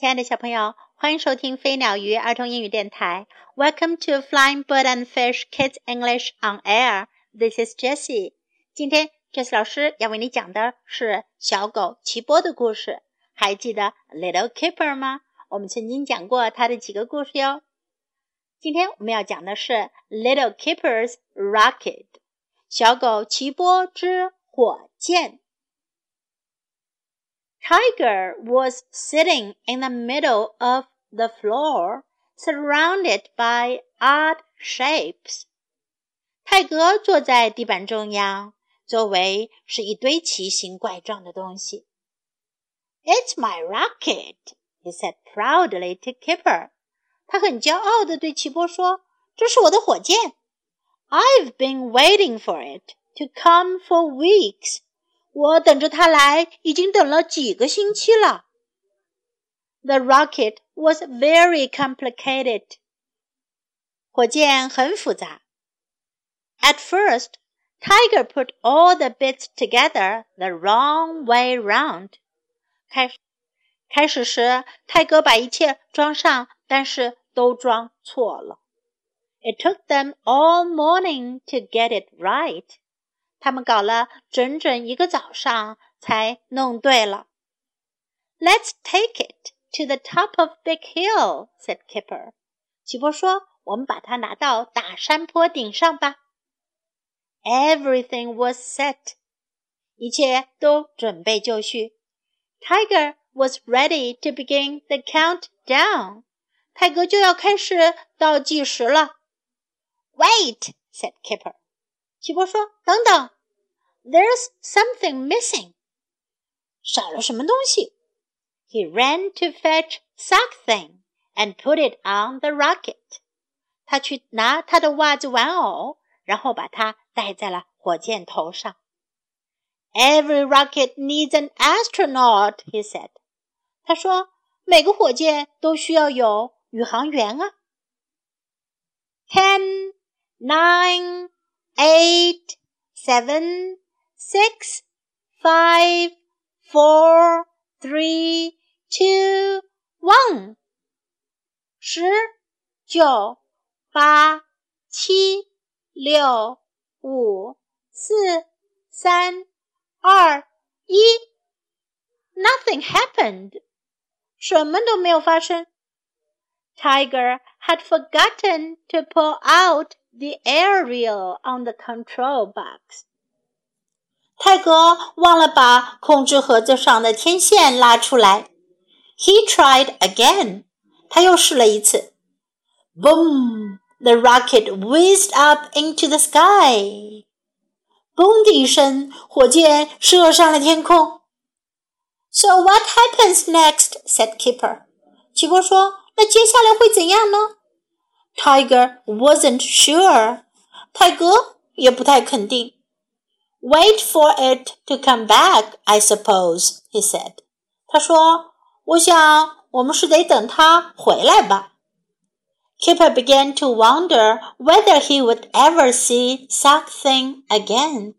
亲爱的小朋友，欢迎收听飞鸟鱼儿童英语电台。Welcome to Flying Bird and Fish Kids English on Air. This is Jessie. 今天 Jessie 老师要为你讲的是小狗奇波的故事。还记得 Little Keeper 吗？我们曾经讲过它的几个故事哟。今天我们要讲的是 Little Keeper's Rocket，小狗奇波之火箭。Tiger was sitting in the middle of the floor, surrounded by odd shapes. 泰格坐在地板中央，周围是一堆奇形怪状的东西。It's my rocket, he said proudly to Kipper. 他很骄傲地对奇波说：“这是我的火箭。I've been waiting for it to come for weeks.” 我等着它来，已经等了几个星期了。The rocket was very complicated. 火箭很复杂。At first, Tiger put all the bits together the wrong way round. 开开始时，泰格把一切装上，但是都装错了。It took them all morning to get it right. 他们搞了整整一个早上才弄对了。Let's take it to the top of Big Hill," said Kipper. 奇波说：“我们把它拿到大山坡顶上吧。” Everything was set. 一切都准备就绪。Tiger was ready to begin the countdown. 泰格就要开始倒计时了。Wait, said Kipper. 奇波说：“等等，There's something missing，少了什么东西。” He ran to fetch something and put it on the rocket。他去拿他的袜子玩偶，然后把它戴在了火箭头上。Every rocket needs an astronaut，he said。他说，每个火箭都需要有宇航员啊。Ten, nine eight, seven, six, five, four, three, two, one. 十、九、八、七、六、五、四、三、二、一。Nothing happened. 什么都没有发生。Tiger had forgotten to pull out the aerial on the control box. 泰格忘了把控制盒子上的天线拉出来。He tried again. 他又试了一次。Boom! The rocket whizzed up into the sky. 嘣的一声，火箭射上了天空。So what happens next? said Kipper. 奇博说：“那接下来会怎样呢？” Tiger wasn't sure. Wait for it to come back, I suppose, he said. 他说：“我想我们是得等它回来吧。” Kipper began to wonder whether he would ever see Sock Thing again.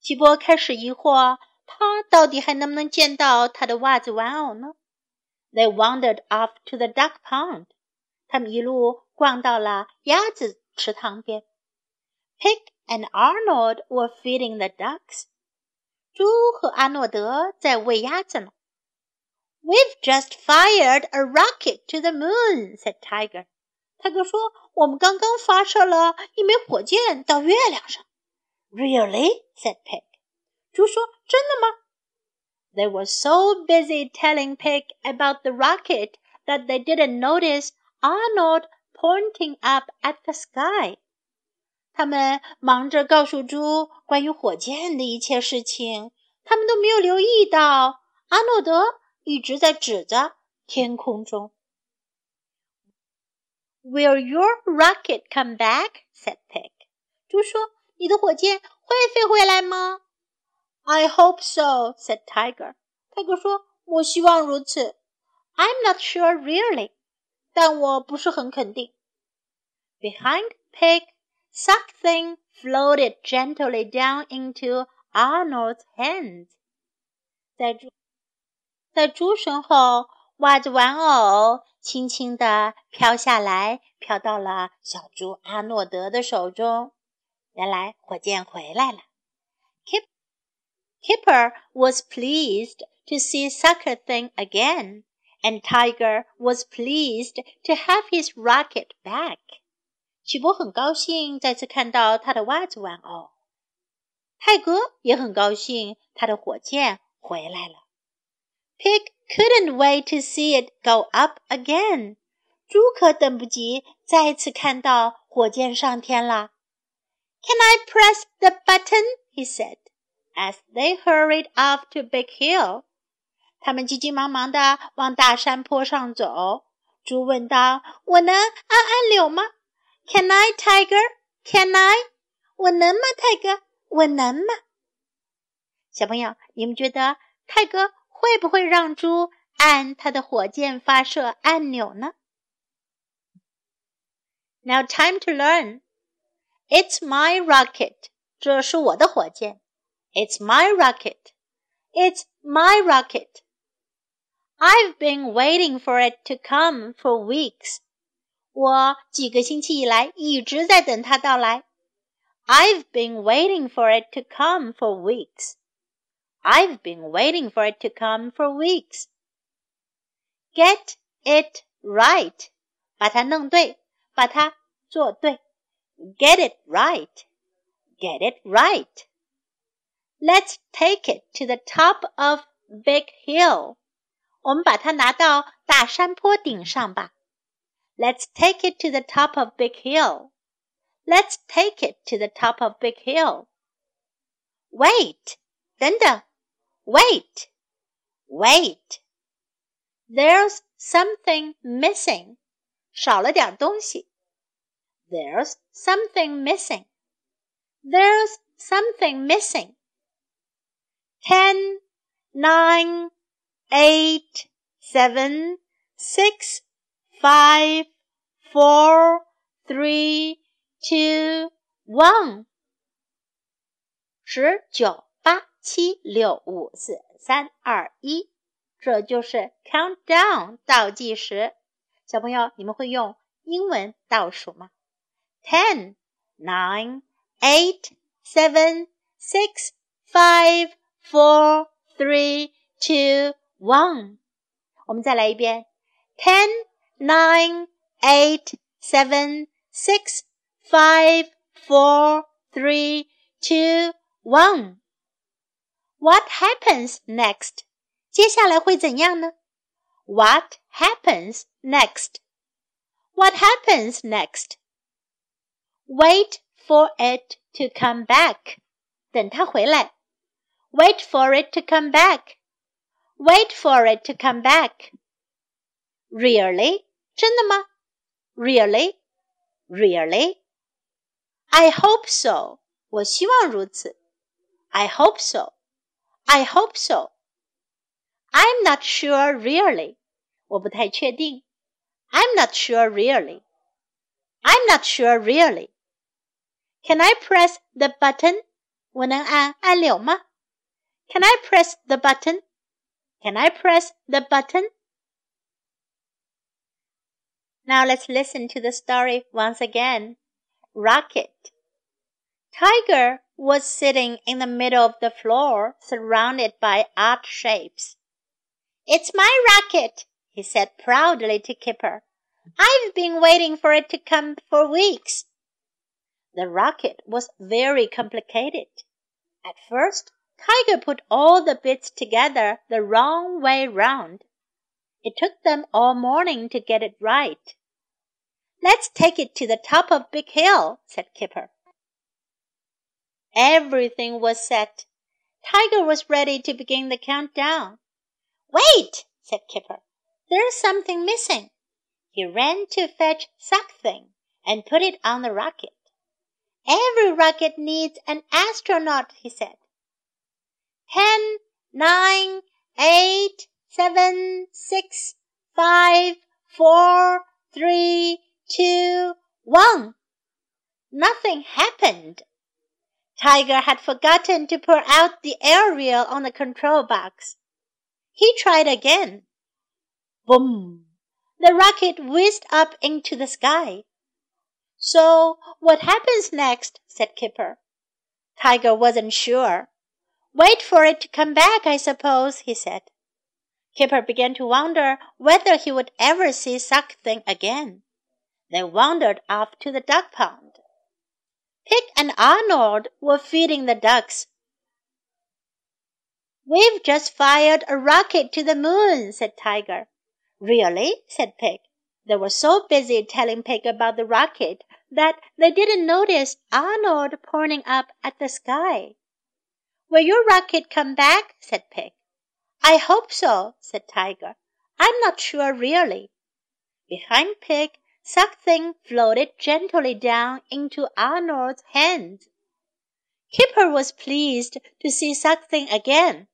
吉波开始疑惑，他到底还能不能见到他的袜子玩偶呢？They wandered off to the duck pond. 他们一路逛到了鸭子池塘边。Pig and Arnold were feeding the ducks。猪和阿诺德在喂鸭子呢。We've just fired a rocket to the moon," said Tiger. 泰格说：“我们刚刚发射了一枚火箭到月亮上。” Really? said Pig. 猪说：“真的吗？” They were so busy telling Pig about the rocket that they didn't notice Arnold pointing up at the sky。他们忙着告诉猪关于火箭的一切事情，他们都没有留意到阿诺德一直在指着天空中。Will your rocket come back? said Pig。猪说：“你的火箭会飞回来吗？”I hope so, said Tiger。泰格说：“我希望如此。”I'm not sure really. 但我不是很肯定。Behind Pig, something floated gently down into Arnold's hand. 在猪在猪身后，袜子玩偶轻轻地飘下来，飘到了小猪阿诺德的手中。原来火箭回来了。Kip Kipper was pleased to see Sock Thing again and Tiger was pleased to have his rocket back. 曲波很高兴再次看到他的袜子玩偶，泰格也很高兴他的火箭回来了。Pig couldn't wait to see it go up again. 猪可等不及再次看到火箭上天了。Can I press the button? he said as they hurried up to Big Hill. 他们急急忙忙地往大山坡上走。猪问道：“我能按按钮吗？” Can I, Tiger? Can I? 我能吗，泰哥？我能吗？小朋友，你们觉得泰哥会不会让猪按他的火箭发射按钮呢？Now time to learn. It's my rocket. 这是我的火箭。It's my rocket. It's my rocket. I've been waiting for it to come for weeks. 我几个星期以来一直在等它到来。I've been waiting for it to come for weeks. I've been waiting for it to come for weeks. Get it right. 把它弄对，把它做对。Get it right. Get it right. Let's take it to the top of Big Hill. 我们把它拿到大山坡顶上吧。Let's take it to the top of Big Hill. Let's take it to the top of Big Hill. Wait, 等等，wait, wait. There's something missing. 少了点东西。There's something missing. There's something missing. Ten, nine, eight, seven, six, five, four, three, two, one。十九八七六五四三二一，这就是 countdown 倒计时。小朋友，你们会用英文倒数吗？Ten, nine, eight, seven, six, five, four, three, two, one。我们再来一遍：ten, nine, eight, seven, six, five, four, three, two, one. What happens next? 接下来会怎样呢？What happens next? What happens next? Wait for it to come back. 等它回来。Wait for it to come back. Wait for it to come back. Really? 真的吗？Really? Really? I hope so. 我希望如此。I hope so. I hope so. I'm not sure really. 我不太确定。I'm not sure really. I'm not sure really. Can I press the button? 我能按按钮吗？Can I press the button? Can I press the button? Now let's listen to the story once again. Rocket. Tiger was sitting in the middle of the floor, surrounded by odd shapes. It's my rocket, he said proudly to Kipper. I've been waiting for it to come for weeks. The rocket was very complicated. At first, Tiger put all the bits together the wrong way round. It took them all morning to get it right. Let's take it to the top of Big Hill, said Kipper. Everything was set. Tiger was ready to begin the countdown. Wait, said Kipper. There's something missing. He ran to fetch something and put it on the rocket. Every rocket needs an astronaut, he said. Ten, nine, eight, seven, six, five, four, three, two, one. Nothing happened. Tiger had forgotten to pour out the aerial on the control box. He tried again. Boom! The rocket whizzed up into the sky. So what happens next? said Kipper. Tiger wasn't sure. Wait for it to come back, I suppose, he said. Kipper began to wonder whether he would ever see Sock Thing again. They wandered off to the duck pond. Pig and Arnold were feeding the ducks. We've just fired a rocket to the moon, said Tiger. Really? said Pig. They were so busy telling Pig about the rocket that they didn't notice Arnold pointing up at the sky. Will your rocket come back? said Pig. I hope so, said Tiger. I'm not sure really. Behind Pig, Sock Thing floated gently down into Arnold's hands. Kipper was pleased to see Sock Thing again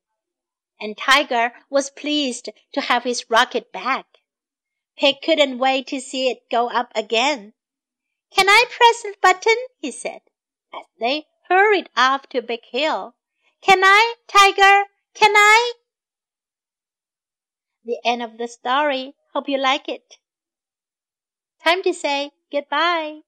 and Tiger was pleased to have his rocket back. Pig couldn't wait to see it go up again. Can I press the button? he said, as they hurried off to Big Hill. Can I, Tiger? Can I? The end of the story. Hope you like it. Time to say goodbye.